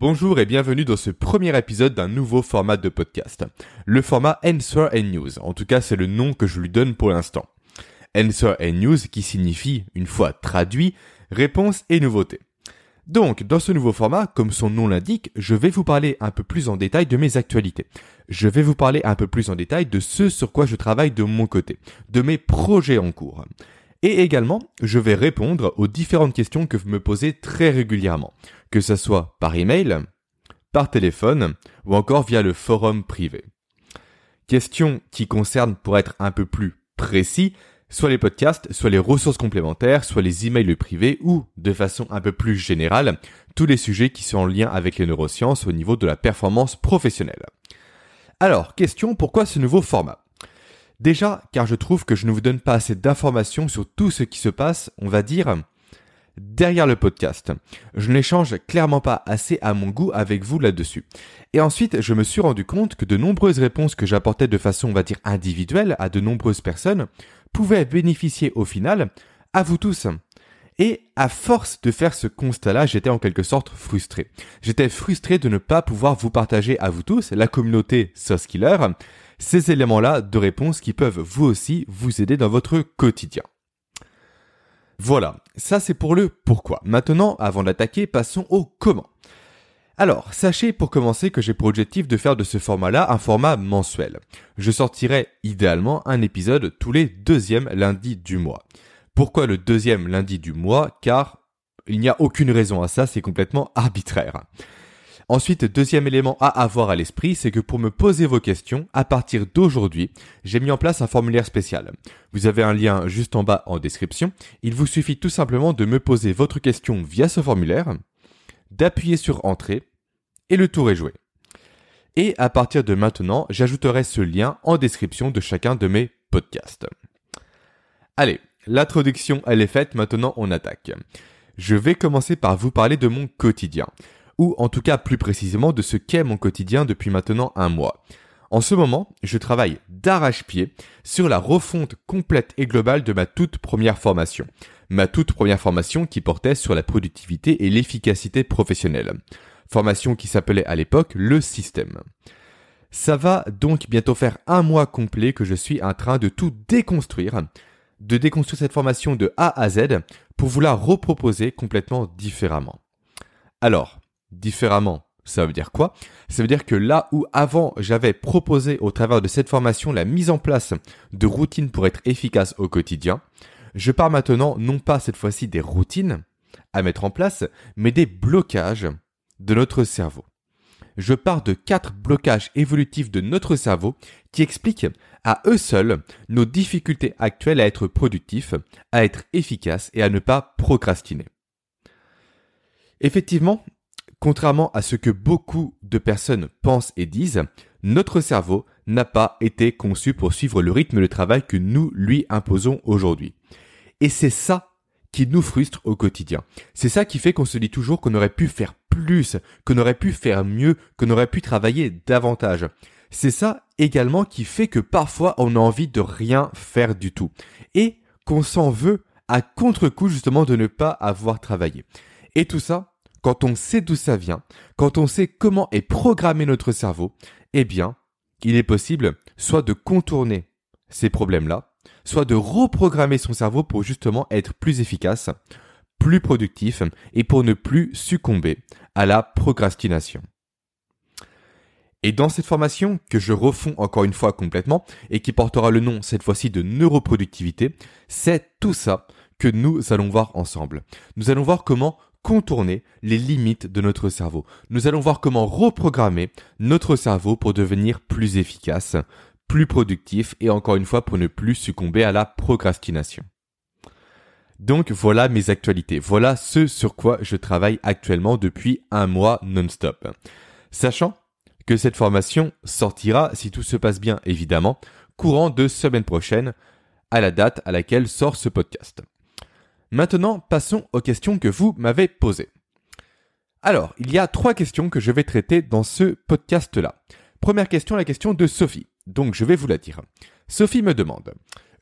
Bonjour et bienvenue dans ce premier épisode d'un nouveau format de podcast. Le format Answer and News. En tout cas, c'est le nom que je lui donne pour l'instant. Answer and News qui signifie, une fois traduit, réponse et nouveauté. Donc, dans ce nouveau format, comme son nom l'indique, je vais vous parler un peu plus en détail de mes actualités. Je vais vous parler un peu plus en détail de ce sur quoi je travaille de mon côté, de mes projets en cours. Et également, je vais répondre aux différentes questions que vous me posez très régulièrement que ce soit par email, par téléphone ou encore via le forum privé. Questions qui concernent, pour être un peu plus précis, soit les podcasts, soit les ressources complémentaires, soit les emails privés ou, de façon un peu plus générale, tous les sujets qui sont en lien avec les neurosciences au niveau de la performance professionnelle. Alors, question, pourquoi ce nouveau format? Déjà, car je trouve que je ne vous donne pas assez d'informations sur tout ce qui se passe, on va dire, derrière le podcast. Je n'échange clairement pas assez à mon goût avec vous là-dessus. Et ensuite, je me suis rendu compte que de nombreuses réponses que j'apportais de façon, on va dire, individuelle à de nombreuses personnes pouvaient bénéficier au final à vous tous. Et à force de faire ce constat-là, j'étais en quelque sorte frustré. J'étais frustré de ne pas pouvoir vous partager à vous tous, la communauté Soskiller, ces éléments-là de réponse qui peuvent vous aussi vous aider dans votre quotidien. Voilà, ça c'est pour le pourquoi. Maintenant, avant d'attaquer, passons au comment. Alors, sachez pour commencer que j'ai pour objectif de faire de ce format-là un format mensuel. Je sortirai idéalement un épisode tous les deuxièmes lundis du mois. Pourquoi le deuxième lundi du mois? Car il n'y a aucune raison à ça, c'est complètement arbitraire. Ensuite, deuxième élément à avoir à l'esprit, c'est que pour me poser vos questions, à partir d'aujourd'hui, j'ai mis en place un formulaire spécial. Vous avez un lien juste en bas en description. Il vous suffit tout simplement de me poser votre question via ce formulaire, d'appuyer sur Entrée, et le tour est joué. Et à partir de maintenant, j'ajouterai ce lien en description de chacun de mes podcasts. Allez, l'introduction elle est faite, maintenant on attaque. Je vais commencer par vous parler de mon quotidien ou en tout cas plus précisément de ce qu'est mon quotidien depuis maintenant un mois. En ce moment, je travaille d'arrache-pied sur la refonte complète et globale de ma toute première formation. Ma toute première formation qui portait sur la productivité et l'efficacité professionnelle. Formation qui s'appelait à l'époque le système. Ça va donc bientôt faire un mois complet que je suis en train de tout déconstruire, de déconstruire cette formation de A à Z pour vous la reproposer complètement différemment. Alors, différemment. Ça veut dire quoi? Ça veut dire que là où avant j'avais proposé au travers de cette formation la mise en place de routines pour être efficace au quotidien, je pars maintenant non pas cette fois-ci des routines à mettre en place, mais des blocages de notre cerveau. Je pars de quatre blocages évolutifs de notre cerveau qui expliquent à eux seuls nos difficultés actuelles à être productifs, à être efficaces et à ne pas procrastiner. Effectivement, Contrairement à ce que beaucoup de personnes pensent et disent, notre cerveau n'a pas été conçu pour suivre le rythme de travail que nous lui imposons aujourd'hui. Et c'est ça qui nous frustre au quotidien. C'est ça qui fait qu'on se dit toujours qu'on aurait pu faire plus, qu'on aurait pu faire mieux, qu'on aurait pu travailler davantage. C'est ça également qui fait que parfois on a envie de rien faire du tout. Et qu'on s'en veut à contre-coup justement de ne pas avoir travaillé. Et tout ça, quand on sait d'où ça vient, quand on sait comment est programmé notre cerveau, eh bien, il est possible soit de contourner ces problèmes-là, soit de reprogrammer son cerveau pour justement être plus efficace, plus productif et pour ne plus succomber à la procrastination. Et dans cette formation, que je refonds encore une fois complètement, et qui portera le nom cette fois-ci de neuroproductivité, c'est tout ça que nous allons voir ensemble. Nous allons voir comment contourner les limites de notre cerveau. Nous allons voir comment reprogrammer notre cerveau pour devenir plus efficace, plus productif et encore une fois pour ne plus succomber à la procrastination. Donc voilà mes actualités, voilà ce sur quoi je travaille actuellement depuis un mois non-stop. Sachant que cette formation sortira, si tout se passe bien évidemment, courant de semaine prochaine, à la date à laquelle sort ce podcast. Maintenant, passons aux questions que vous m'avez posées. Alors, il y a trois questions que je vais traiter dans ce podcast-là. Première question, la question de Sophie. Donc, je vais vous la dire. Sophie me demande,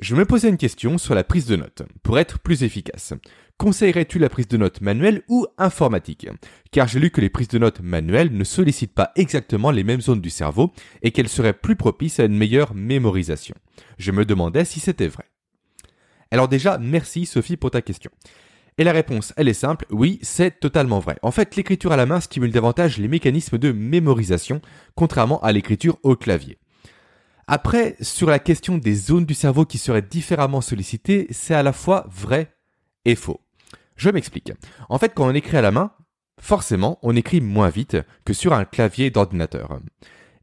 je me posais une question sur la prise de notes, pour être plus efficace. Conseillerais-tu la prise de notes manuelle ou informatique? Car j'ai lu que les prises de notes manuelles ne sollicitent pas exactement les mêmes zones du cerveau et qu'elles seraient plus propices à une meilleure mémorisation. Je me demandais si c'était vrai. Alors déjà, merci Sophie pour ta question. Et la réponse, elle est simple, oui, c'est totalement vrai. En fait, l'écriture à la main stimule davantage les mécanismes de mémorisation, contrairement à l'écriture au clavier. Après, sur la question des zones du cerveau qui seraient différemment sollicitées, c'est à la fois vrai et faux. Je m'explique. En fait, quand on écrit à la main, forcément, on écrit moins vite que sur un clavier d'ordinateur.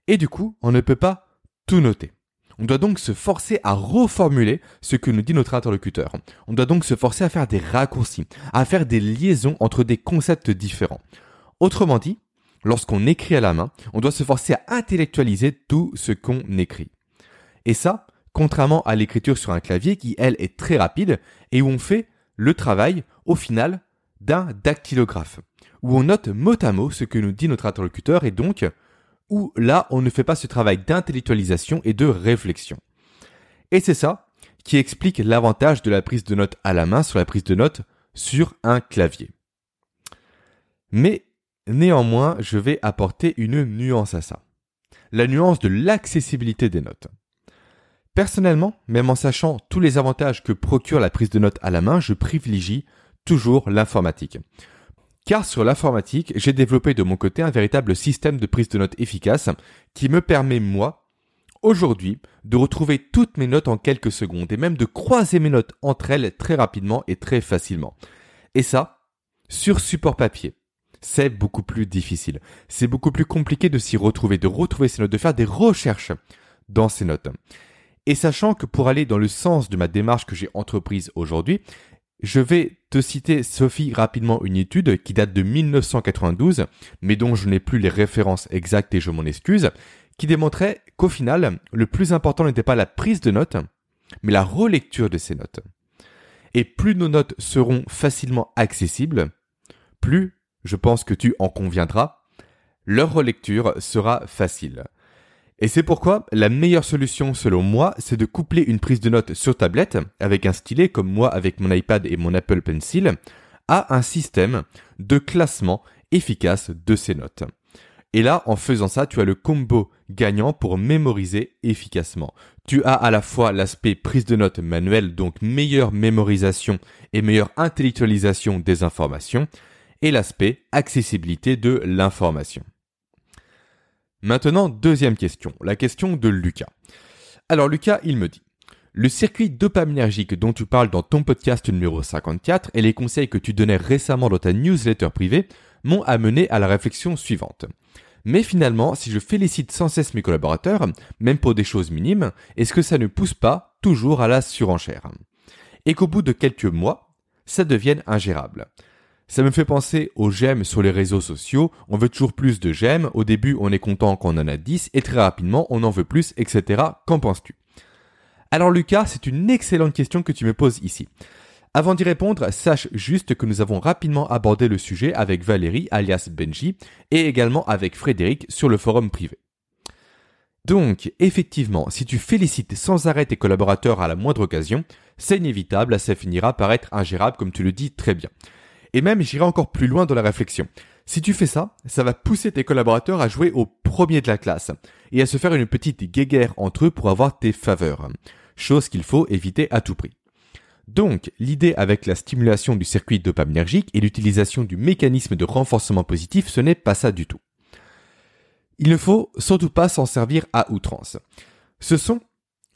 Et du coup, on ne peut pas tout noter. On doit donc se forcer à reformuler ce que nous dit notre interlocuteur. On doit donc se forcer à faire des raccourcis, à faire des liaisons entre des concepts différents. Autrement dit, lorsqu'on écrit à la main, on doit se forcer à intellectualiser tout ce qu'on écrit. Et ça, contrairement à l'écriture sur un clavier qui, elle, est très rapide et où on fait le travail, au final, d'un dactylographe, où on note mot à mot ce que nous dit notre interlocuteur et donc où là, on ne fait pas ce travail d'intellectualisation et de réflexion. Et c'est ça qui explique l'avantage de la prise de notes à la main sur la prise de notes sur un clavier. Mais néanmoins, je vais apporter une nuance à ça. La nuance de l'accessibilité des notes. Personnellement, même en sachant tous les avantages que procure la prise de notes à la main, je privilégie toujours l'informatique. Car sur l'informatique, j'ai développé de mon côté un véritable système de prise de notes efficace qui me permet, moi, aujourd'hui, de retrouver toutes mes notes en quelques secondes et même de croiser mes notes entre elles très rapidement et très facilement. Et ça, sur support papier. C'est beaucoup plus difficile. C'est beaucoup plus compliqué de s'y retrouver, de retrouver ces notes, de faire des recherches dans ces notes. Et sachant que pour aller dans le sens de ma démarche que j'ai entreprise aujourd'hui, je vais te citer, Sophie, rapidement une étude qui date de 1992, mais dont je n'ai plus les références exactes et je m'en excuse, qui démontrait qu'au final, le plus important n'était pas la prise de notes, mais la relecture de ces notes. Et plus nos notes seront facilement accessibles, plus, je pense que tu en conviendras, leur relecture sera facile. Et c'est pourquoi la meilleure solution selon moi, c'est de coupler une prise de notes sur tablette avec un stylet comme moi avec mon iPad et mon Apple Pencil à un système de classement efficace de ces notes. Et là, en faisant ça, tu as le combo gagnant pour mémoriser efficacement. Tu as à la fois l'aspect prise de notes manuelle, donc meilleure mémorisation et meilleure intellectualisation des informations, et l'aspect accessibilité de l'information. Maintenant, deuxième question, la question de Lucas. Alors Lucas, il me dit, le circuit dopaminergique dont tu parles dans ton podcast numéro 54 et les conseils que tu donnais récemment dans ta newsletter privée m'ont amené à la réflexion suivante. Mais finalement, si je félicite sans cesse mes collaborateurs, même pour des choses minimes, est-ce que ça ne pousse pas toujours à la surenchère? Et qu'au bout de quelques mois, ça devienne ingérable ça me fait penser aux j'aime sur les réseaux sociaux. On veut toujours plus de j'aime. Au début, on est content qu'on en a 10 et très rapidement, on en veut plus, etc. Qu'en penses-tu? Alors Lucas, c'est une excellente question que tu me poses ici. Avant d'y répondre, sache juste que nous avons rapidement abordé le sujet avec Valérie, alias Benji, et également avec Frédéric sur le forum privé. Donc, effectivement, si tu félicites sans arrêt tes collaborateurs à la moindre occasion, c'est inévitable, ça finira par être ingérable comme tu le dis très bien. Et même, j'irai encore plus loin dans la réflexion. Si tu fais ça, ça va pousser tes collaborateurs à jouer au premier de la classe et à se faire une petite guéguerre entre eux pour avoir tes faveurs. Chose qu'il faut éviter à tout prix. Donc, l'idée avec la stimulation du circuit dopaminergique et l'utilisation du mécanisme de renforcement positif, ce n'est pas ça du tout. Il ne faut surtout pas s'en servir à outrance. Ce sont,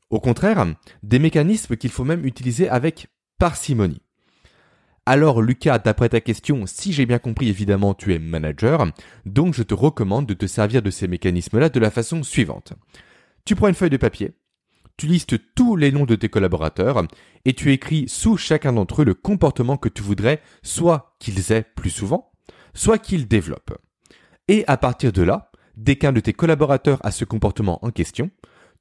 au contraire, des mécanismes qu'il faut même utiliser avec parcimonie. Alors Lucas, d'après ta question, si j'ai bien compris évidemment tu es manager, donc je te recommande de te servir de ces mécanismes-là de la façon suivante. Tu prends une feuille de papier, tu listes tous les noms de tes collaborateurs et tu écris sous chacun d'entre eux le comportement que tu voudrais soit qu'ils aient plus souvent, soit qu'ils développent. Et à partir de là, dès qu'un de tes collaborateurs a ce comportement en question,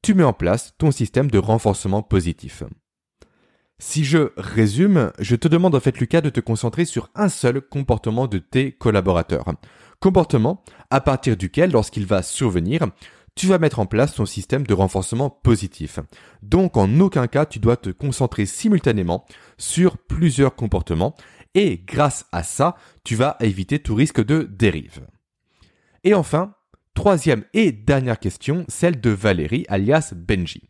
tu mets en place ton système de renforcement positif. Si je résume, je te demande en fait Lucas de te concentrer sur un seul comportement de tes collaborateurs. Comportement à partir duquel, lorsqu'il va survenir, tu vas mettre en place ton système de renforcement positif. Donc en aucun cas tu dois te concentrer simultanément sur plusieurs comportements Et grâce à ça, tu vas éviter tout risque de dérive. Et enfin, troisième et dernière question, celle de Valérie alias Benji.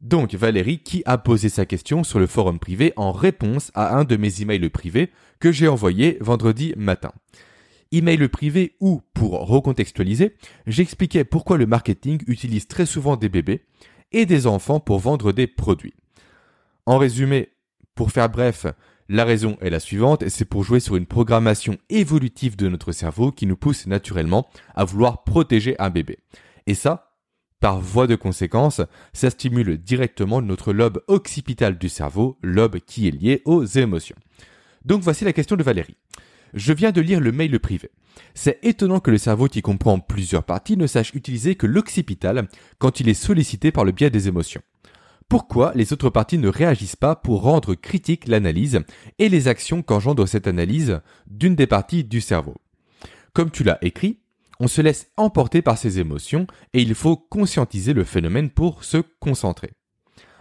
Donc Valérie qui a posé sa question sur le forum privé en réponse à un de mes emails privés que j'ai envoyé vendredi matin. Email privé où, pour recontextualiser, j'expliquais pourquoi le marketing utilise très souvent des bébés et des enfants pour vendre des produits. En résumé, pour faire bref, la raison est la suivante, c'est pour jouer sur une programmation évolutive de notre cerveau qui nous pousse naturellement à vouloir protéger un bébé. Et ça, par voie de conséquence, ça stimule directement notre lobe occipital du cerveau, lobe qui est lié aux émotions. Donc voici la question de Valérie. Je viens de lire le mail privé. C'est étonnant que le cerveau qui comprend plusieurs parties ne sache utiliser que l'occipital quand il est sollicité par le biais des émotions. Pourquoi les autres parties ne réagissent pas pour rendre critique l'analyse et les actions qu'engendre cette analyse d'une des parties du cerveau? Comme tu l'as écrit, on se laisse emporter par ses émotions et il faut conscientiser le phénomène pour se concentrer.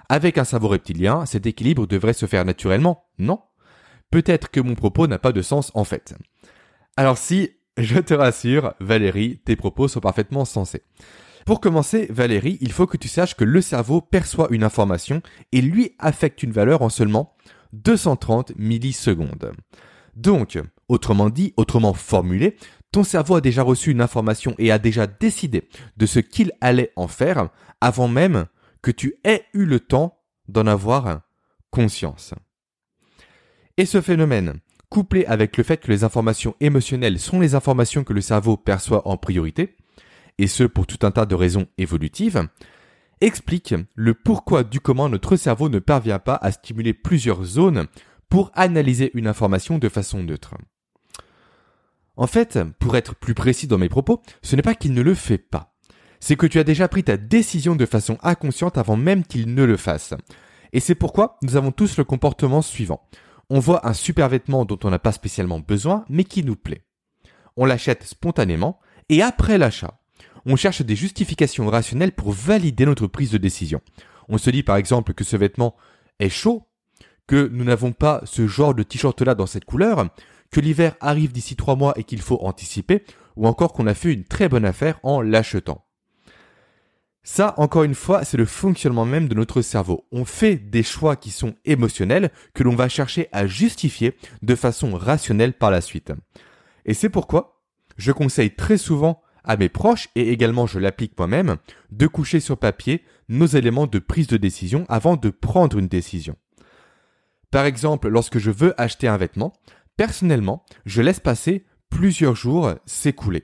Avec un cerveau reptilien, cet équilibre devrait se faire naturellement, non? Peut-être que mon propos n'a pas de sens en fait. Alors si, je te rassure, Valérie, tes propos sont parfaitement sensés. Pour commencer, Valérie, il faut que tu saches que le cerveau perçoit une information et lui affecte une valeur en seulement 230 millisecondes. Donc, autrement dit, autrement formulé, ton cerveau a déjà reçu une information et a déjà décidé de ce qu'il allait en faire avant même que tu aies eu le temps d'en avoir conscience. Et ce phénomène, couplé avec le fait que les informations émotionnelles sont les informations que le cerveau perçoit en priorité, et ce pour tout un tas de raisons évolutives, explique le pourquoi du comment notre cerveau ne parvient pas à stimuler plusieurs zones pour analyser une information de façon neutre. En fait, pour être plus précis dans mes propos, ce n'est pas qu'il ne le fait pas. C'est que tu as déjà pris ta décision de façon inconsciente avant même qu'il ne le fasse. Et c'est pourquoi nous avons tous le comportement suivant. On voit un super vêtement dont on n'a pas spécialement besoin, mais qui nous plaît. On l'achète spontanément, et après l'achat, on cherche des justifications rationnelles pour valider notre prise de décision. On se dit par exemple que ce vêtement est chaud, que nous n'avons pas ce genre de t-shirt là dans cette couleur, que l'hiver arrive d'ici trois mois et qu'il faut anticiper, ou encore qu'on a fait une très bonne affaire en l'achetant. Ça, encore une fois, c'est le fonctionnement même de notre cerveau. On fait des choix qui sont émotionnels, que l'on va chercher à justifier de façon rationnelle par la suite. Et c'est pourquoi je conseille très souvent à mes proches, et également je l'applique moi-même, de coucher sur papier nos éléments de prise de décision avant de prendre une décision. Par exemple, lorsque je veux acheter un vêtement, Personnellement, je laisse passer plusieurs jours s'écouler.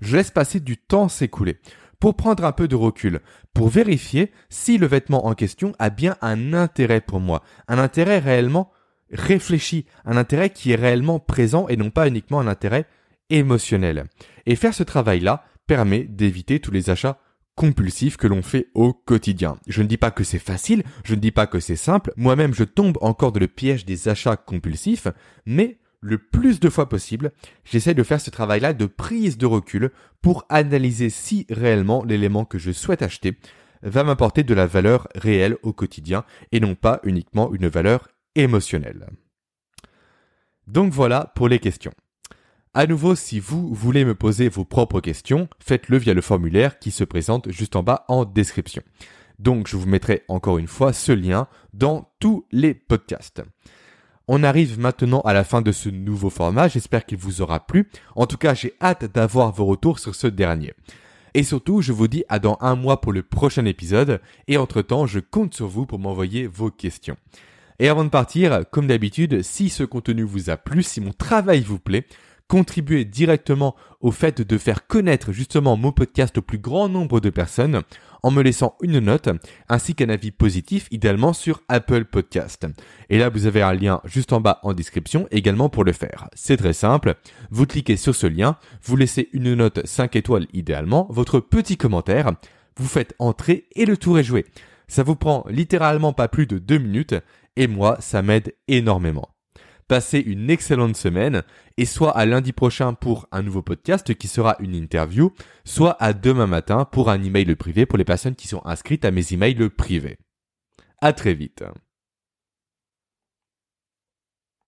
Je laisse passer du temps s'écouler pour prendre un peu de recul, pour vérifier si le vêtement en question a bien un intérêt pour moi, un intérêt réellement réfléchi, un intérêt qui est réellement présent et non pas uniquement un intérêt émotionnel. Et faire ce travail-là permet d'éviter tous les achats compulsifs que l'on fait au quotidien. Je ne dis pas que c'est facile, je ne dis pas que c'est simple, moi-même je tombe encore dans le piège des achats compulsifs, mais le plus de fois possible, j'essaie de faire ce travail-là de prise de recul pour analyser si réellement l'élément que je souhaite acheter va m'apporter de la valeur réelle au quotidien et non pas uniquement une valeur émotionnelle. Donc voilà pour les questions. À nouveau, si vous voulez me poser vos propres questions, faites-le via le formulaire qui se présente juste en bas en description. Donc je vous mettrai encore une fois ce lien dans tous les podcasts. On arrive maintenant à la fin de ce nouveau format, j'espère qu'il vous aura plu. En tout cas, j'ai hâte d'avoir vos retours sur ce dernier. Et surtout, je vous dis à dans un mois pour le prochain épisode, et entre-temps, je compte sur vous pour m'envoyer vos questions. Et avant de partir, comme d'habitude, si ce contenu vous a plu, si mon travail vous plaît, contribuez directement au fait de faire connaître justement mon podcast au plus grand nombre de personnes en me laissant une note ainsi qu'un avis positif idéalement sur Apple Podcast. Et là vous avez un lien juste en bas en description également pour le faire. C'est très simple, vous cliquez sur ce lien, vous laissez une note 5 étoiles idéalement, votre petit commentaire, vous faites entrer et le tour est joué. Ça vous prend littéralement pas plus de 2 minutes et moi ça m'aide énormément. Passez une excellente semaine et soit à lundi prochain pour un nouveau podcast qui sera une interview, soit à demain matin pour un email privé pour les personnes qui sont inscrites à mes emails privés. À très vite.